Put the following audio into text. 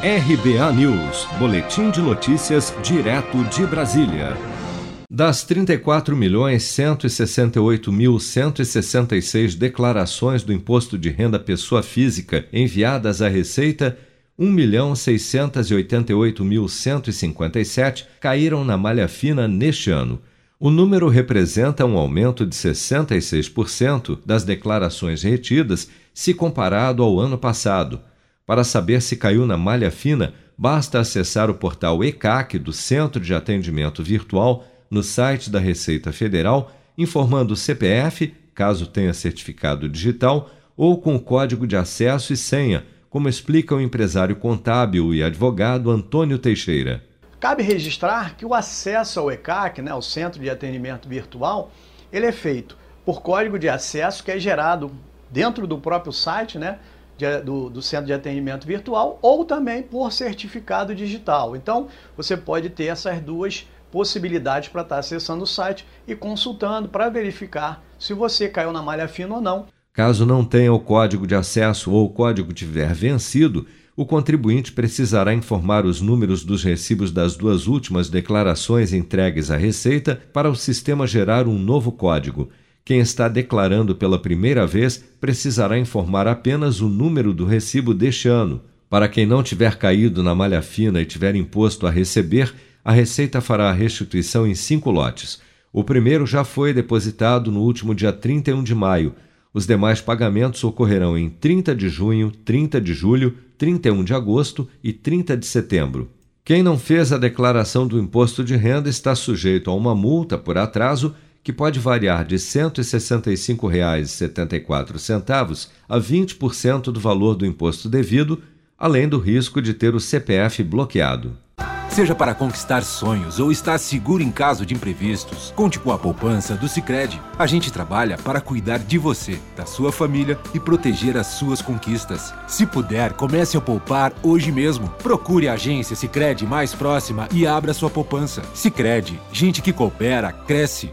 RBA News, Boletim de Notícias, direto de Brasília. Das 34.168.166 declarações do Imposto de Renda Pessoa Física enviadas à Receita, 1.688.157 caíram na malha fina neste ano. O número representa um aumento de 66% das declarações retidas se comparado ao ano passado. Para saber se caiu na malha fina, basta acessar o portal ECAC do Centro de Atendimento Virtual no site da Receita Federal, informando o CPF, caso tenha certificado digital, ou com código de acesso e senha, como explica o empresário contábil e advogado Antônio Teixeira. Cabe registrar que o acesso ao ECAC, né, o Centro de Atendimento Virtual, ele é feito por código de acesso que é gerado dentro do próprio site, né, de, do, do, centro de atendimento virtual ou também por certificado digital. Então, você pode ter essas duas possibilidades para estar acessando o site e consultando para verificar se você caiu na malha fina ou não. Caso não tenha o código de acesso ou o código tiver vencido, o contribuinte precisará informar os números dos recibos das duas últimas declarações entregues à Receita para o sistema gerar um novo código. Quem está declarando pela primeira vez precisará informar apenas o número do recibo deste ano. Para quem não tiver caído na malha fina e tiver imposto a receber, a Receita fará a restituição em cinco lotes. O primeiro já foi depositado no último dia 31 de maio. Os demais pagamentos ocorrerão em 30 de junho, 30 de julho, 31 de agosto e 30 de setembro. Quem não fez a declaração do imposto de renda está sujeito a uma multa por atraso que pode variar de R$ 165,74 a 20% do valor do imposto devido, além do risco de ter o CPF bloqueado. Seja para conquistar sonhos ou estar seguro em caso de imprevistos, conte com a poupança do Sicredi. A gente trabalha para cuidar de você, da sua família e proteger as suas conquistas. Se puder, comece a poupar hoje mesmo. Procure a agência Sicredi mais próxima e abra sua poupança. Sicredi, gente que coopera cresce